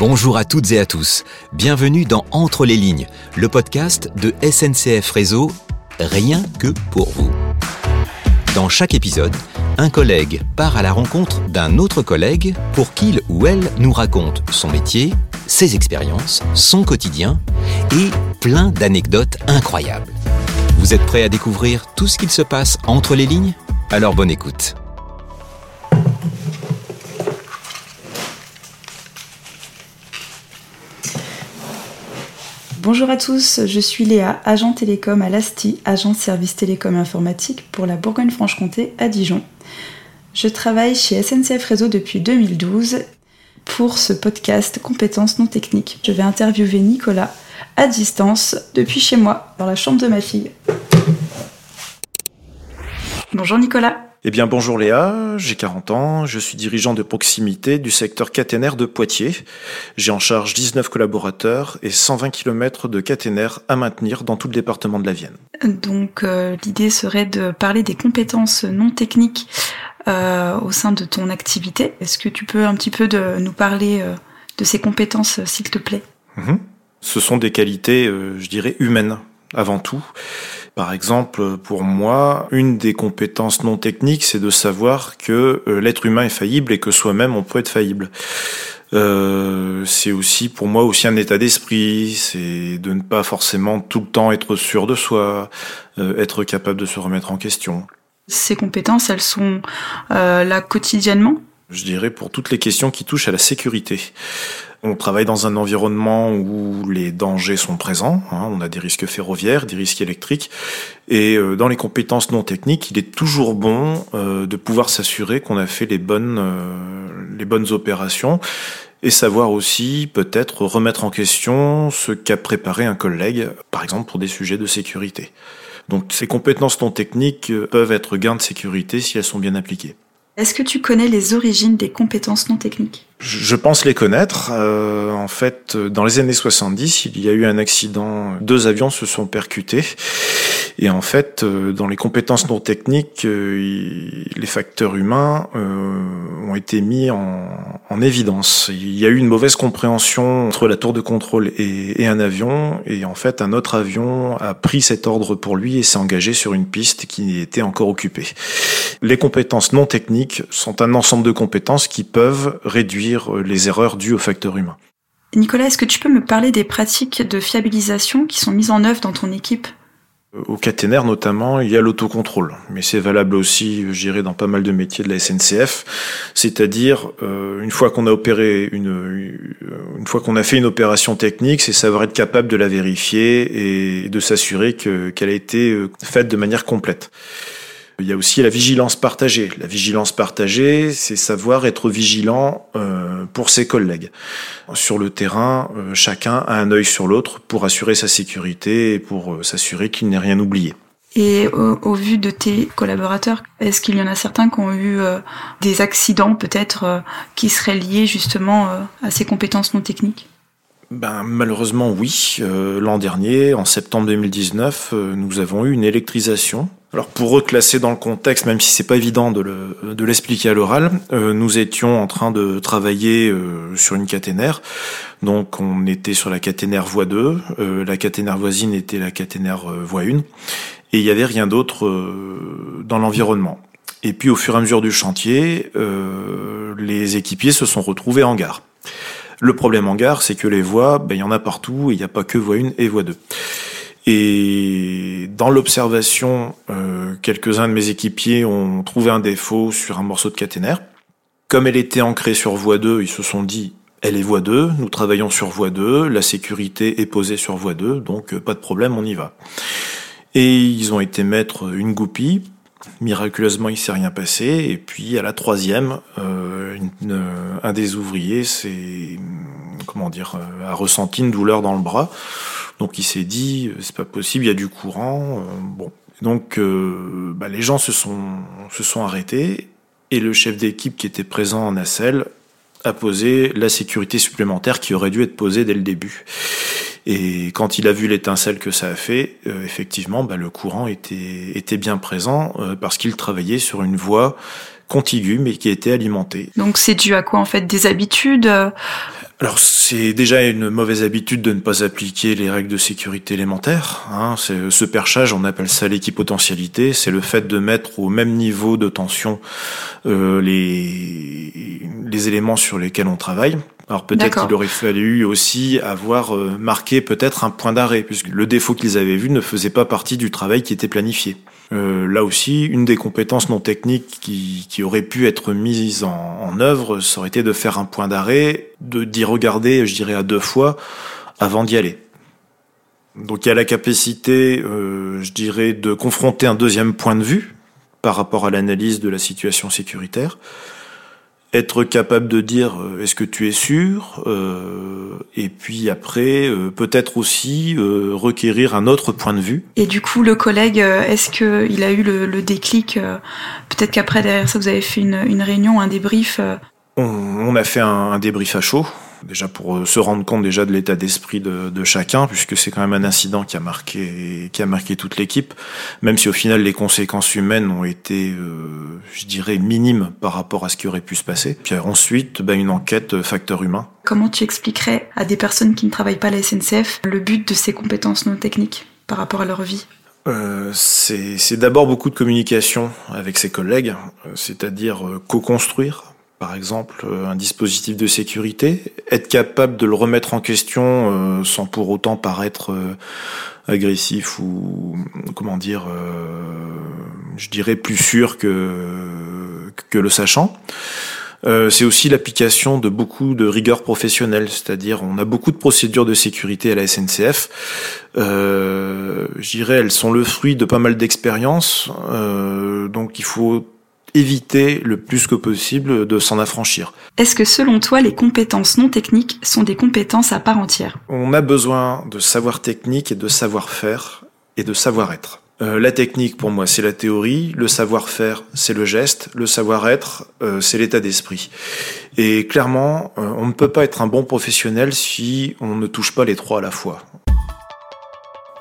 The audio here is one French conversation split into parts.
Bonjour à toutes et à tous. Bienvenue dans Entre les lignes, le podcast de SNCF Réseau, rien que pour vous. Dans chaque épisode, un collègue part à la rencontre d'un autre collègue pour qu'il ou elle nous raconte son métier, ses expériences, son quotidien et plein d'anecdotes incroyables. Vous êtes prêts à découvrir tout ce qu'il se passe entre les lignes? Alors bonne écoute. Bonjour à tous, je suis Léa, agent télécom à l'ASTI, agent service télécom informatique pour la Bourgogne-Franche-Comté à Dijon. Je travaille chez SNCF Réseau depuis 2012 pour ce podcast Compétences non techniques. Je vais interviewer Nicolas à distance depuis chez moi, dans la chambre de ma fille. Bonjour Nicolas. Eh bien bonjour Léa, j'ai 40 ans, je suis dirigeant de proximité du secteur caténaire de Poitiers. J'ai en charge 19 collaborateurs et 120 km de caténaire à maintenir dans tout le département de la Vienne. Donc euh, l'idée serait de parler des compétences non techniques euh, au sein de ton activité. Est-ce que tu peux un petit peu de, nous parler euh, de ces compétences s'il te plaît? Mhm. Ce sont des qualités, je dirais, humaines avant tout. Par exemple, pour moi, une des compétences non techniques, c'est de savoir que euh, l'être humain est faillible et que soi-même on peut être faillible. Euh, c'est aussi pour moi aussi un état d'esprit, c'est de ne pas forcément tout le temps être sûr de soi, euh, être capable de se remettre en question. Ces compétences, elles sont là quotidiennement? Je dirais pour toutes les questions qui touchent à la sécurité. On travaille dans un environnement où les dangers sont présents. Hein. on a des risques ferroviaires, des risques électriques. Et euh, dans les compétences non techniques, il est toujours bon euh, de pouvoir s'assurer qu'on a fait les bonnes, euh, les bonnes opérations et savoir aussi peut-être remettre en question ce qu'a préparé un collègue, par exemple pour des sujets de sécurité. Donc ces compétences non techniques peuvent être gains de sécurité si elles sont bien appliquées. Est-ce que tu connais les origines des compétences non techniques? Je pense les connaître. Euh, en fait, dans les années 70, il y a eu un accident. Deux avions se sont percutés. Et en fait, euh, dans les compétences non techniques, euh, les facteurs humains ont été mis en, en, évidence. Il y a eu une mauvaise compréhension entre la tour de contrôle et, un avion. Et en fait, un autre avion a pris cet ordre pour lui et s'est engagé sur une piste qui était encore occupée. Les compétences non techniques sont un ensemble de compétences qui peuvent réduire les erreurs dues au facteur humain. Nicolas, est-ce que tu peux me parler des pratiques de fiabilisation qui sont mises en œuvre dans ton équipe? Au caténaire notamment, il y a l'autocontrôle, mais c'est valable aussi, je dirais, dans pas mal de métiers de la SNCF. C'est-à-dire, euh, une fois qu'on a opéré une, une fois qu'on a fait une opération technique, c'est savoir être capable de la vérifier et de s'assurer qu'elle a été euh, faite de manière complète. Il y a aussi la vigilance partagée. La vigilance partagée, c'est savoir être vigilant euh, pour ses collègues. Sur le terrain, euh, chacun a un œil sur l'autre pour assurer sa sécurité et pour euh, s'assurer qu'il n'ait rien oublié. Et au, vu de tes collaborateurs, est-ce qu'il y en a certains qui ont eu des accidents peut-être qui seraient liés justement à ces compétences non techniques? Ben, malheureusement oui. L'an dernier, en septembre 2019, nous avons eu une électrisation alors pour reclasser dans le contexte, même si c'est pas évident de l'expliquer à l'oral, euh, nous étions en train de travailler euh, sur une caténaire. Donc on était sur la caténaire voie 2, euh, la caténaire voisine était la caténaire voie 1, et il y avait rien d'autre dans l'environnement. Et puis au fur et à mesure du chantier, les équipiers se sont retrouvés en gare. Le problème en gare, c'est que les voies, ben, il y en a partout, il n'y a pas que voie 1 et voie 2. Et dans l'observation, euh, quelques-uns de mes équipiers ont trouvé un défaut sur un morceau de caténaire. Comme elle était ancrée sur voie 2, ils se sont dit elle est voie 2, nous travaillons sur voie 2, la sécurité est posée sur voie 2, donc euh, pas de problème, on y va. Et ils ont été mettre une goupille. Miraculeusement, il s'est rien passé. Et puis à la troisième, euh, un des ouvriers s'est, comment dire, a ressenti une douleur dans le bras. Donc il s'est dit, euh, c'est pas possible, il y a du courant. Euh, donc euh, bah, les gens se sont, arrêtés et le chef d'équipe qui était présent en nacelle a posé la sécurité supplémentaire qui aurait dû être posée dès le début. Et quand il a vu l'étincelle que ça a fait, effectivement, bah, le courant était bien présent parce qu'il travaillait sur une voie contiguë mais qui était alimentée. Donc c'est dû à quoi en fait Des habitudes alors c'est déjà une mauvaise habitude de ne pas appliquer les règles de sécurité élémentaires. Hein. Ce perchage, on appelle ça l'équipotentialité. C'est le fait de mettre au même niveau de tension euh, les, les éléments sur lesquels on travaille. Alors peut-être qu'il aurait fallu aussi avoir euh, marqué peut-être un point d'arrêt, puisque le défaut qu'ils avaient vu ne faisait pas partie du travail qui était planifié. Euh, là aussi, une des compétences non techniques qui, qui aurait pu être mise en, œuvre, ça aurait été de faire un point d'arrêt, de d'y regarder, je dirais, à deux fois avant d'y aller. Donc il y a la capacité, euh, je dirais, de confronter un deuxième point de vue par rapport à l'analyse de la situation sécuritaire être capable de dire euh, est-ce que tu es sûr euh, et puis après euh, peut-être aussi requérir un autre point de vue. Et du coup le collègue est-ce que il a eu le, déclic peut-être qu'après derrière ça vous avez fait une, une réunion un débrief on, on, a fait un, un débrief à chaud déjà pour euh, se rendre compte déjà de l'état d'esprit de, de, chacun, puisque c'est quand même un incident qui a marqué, qui a marqué toute l'équipe, même si au final les conséquences humaines ont été, euh, je dirais, minimes par rapport à ce qui aurait pu se passer. Puis ensuite, ben, une enquête euh, facteur humain. Comment tu expliquerais à des personnes qui ne travaillent pas à la SNCF le but de ces compétences non techniques par rapport à leur vie? Euh, c'est d'abord beaucoup de communication avec ses collègues, c'est-à-dire co-construire, par exemple euh, un dispositif de sécurité, être capable de le remettre en question euh, sans pour autant paraître euh, agressif ou comment dire, je dirais plus sûr que que le sachant. c'est aussi l'application de beaucoup de rigueur professionnelle, c'est-à-dire on a beaucoup de procédures de sécurité à la SNCF. Euh, je dirais elles sont le fruit de pas mal d'expériences, donc il faut éviter le plus que possible de s'en affranchir. Est-ce que selon toi, les compétences non techniques sont des compétences à part entière? On a besoin de savoir technique et de savoir-faire et de savoir-être. Euh, la technique, pour moi, c'est la théorie. Le savoir-faire, c'est le geste. Le savoir-être, euh, c'est l'état d'esprit. Et clairement, euh, on ne peut pas être un bon professionnel si on ne touche pas les trois à la fois.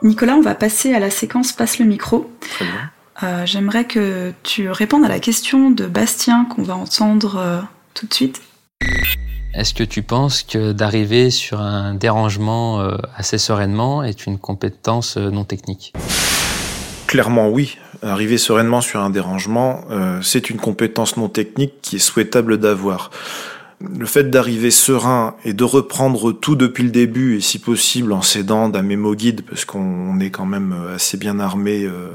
Nicolas, on va passer à la séquence Passe le micro. Très bien. Euh, j'aimerais que tu répondes à la question de Bastien qu'on va entendre euh, tout de suite. Est-ce que tu penses que d'arriver sur un dérangement euh, assez sereinement est une compétence non technique? Clairement oui. Arriver sereinement sur un dérangement, c'est une compétence non technique qui est souhaitable d'avoir le fait d'arriver serein et de reprendre tout depuis le début et si possible en s'aidant d'un mémo guide parce qu'on est quand même assez bien armé, euh,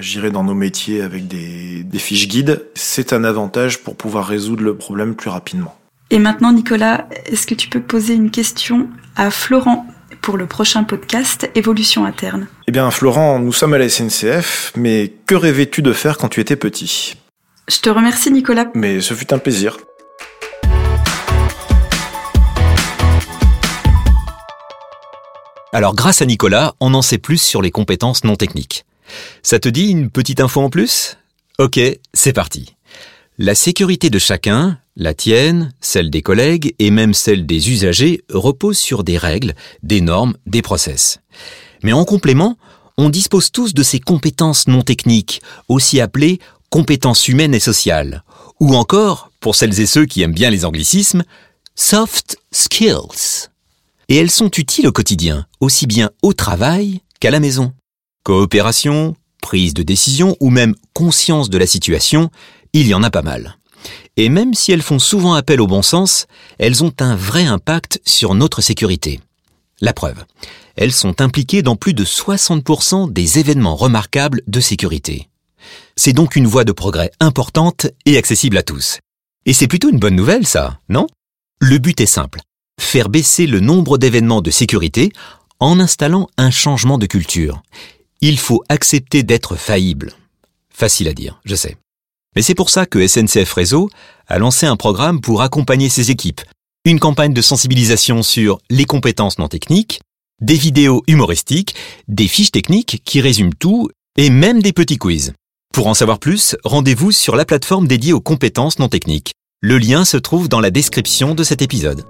j'irai dans nos métiers avec des, des fiches guides, c'est un avantage pour pouvoir résoudre le problème plus rapidement. Et maintenant Nicolas, est-ce que tu peux poser une question à Florent pour le prochain podcast Évolution interne? Eh bien Florent, nous sommes à la SNCF, mais que rêvais-tu de faire quand tu étais petit? Je te remercie Nicolas. Mais ce fut un plaisir. Alors grâce à Nicolas, on en sait plus sur les compétences non techniques. Ça te dit une petite info en plus? Ok, c'est parti. La sécurité de chacun, la tienne, celle des collègues et même celle des usagers repose sur des règles, des normes, des process. Mais en complément, on dispose tous de ces compétences non techniques, aussi appelées compétences humaines et sociales, ou encore, pour celles et ceux qui aiment bien les anglicismes, soft skills et elles sont utiles au quotidien, aussi bien au travail qu'à la maison. Coopération, prise de décision ou même conscience de la situation, il y en a pas mal. Et même si elles font souvent appel au bon sens, elles ont un vrai impact sur notre sécurité. La preuve, elles sont impliquées dans plus de 60% des événements remarquables de sécurité. C'est donc une voie de progrès importante et accessible à tous. Et c'est plutôt une bonne nouvelle, ça, non? Le but est simple faire baisser le nombre d'événements de sécurité en installant un changement de culture. Il faut accepter d'être faillible. Facile à dire, je sais. Mais c'est pour ça que SNCF Réseau a lancé un programme pour accompagner ses équipes. Une campagne de sensibilisation sur les compétences non techniques, des vidéos humoristiques, des fiches techniques qui résument tout et même des petits quiz. Pour en savoir plus, rendez-vous sur la plateforme dédiée aux compétences non techniques. Le lien se trouve dans la description de cet épisode.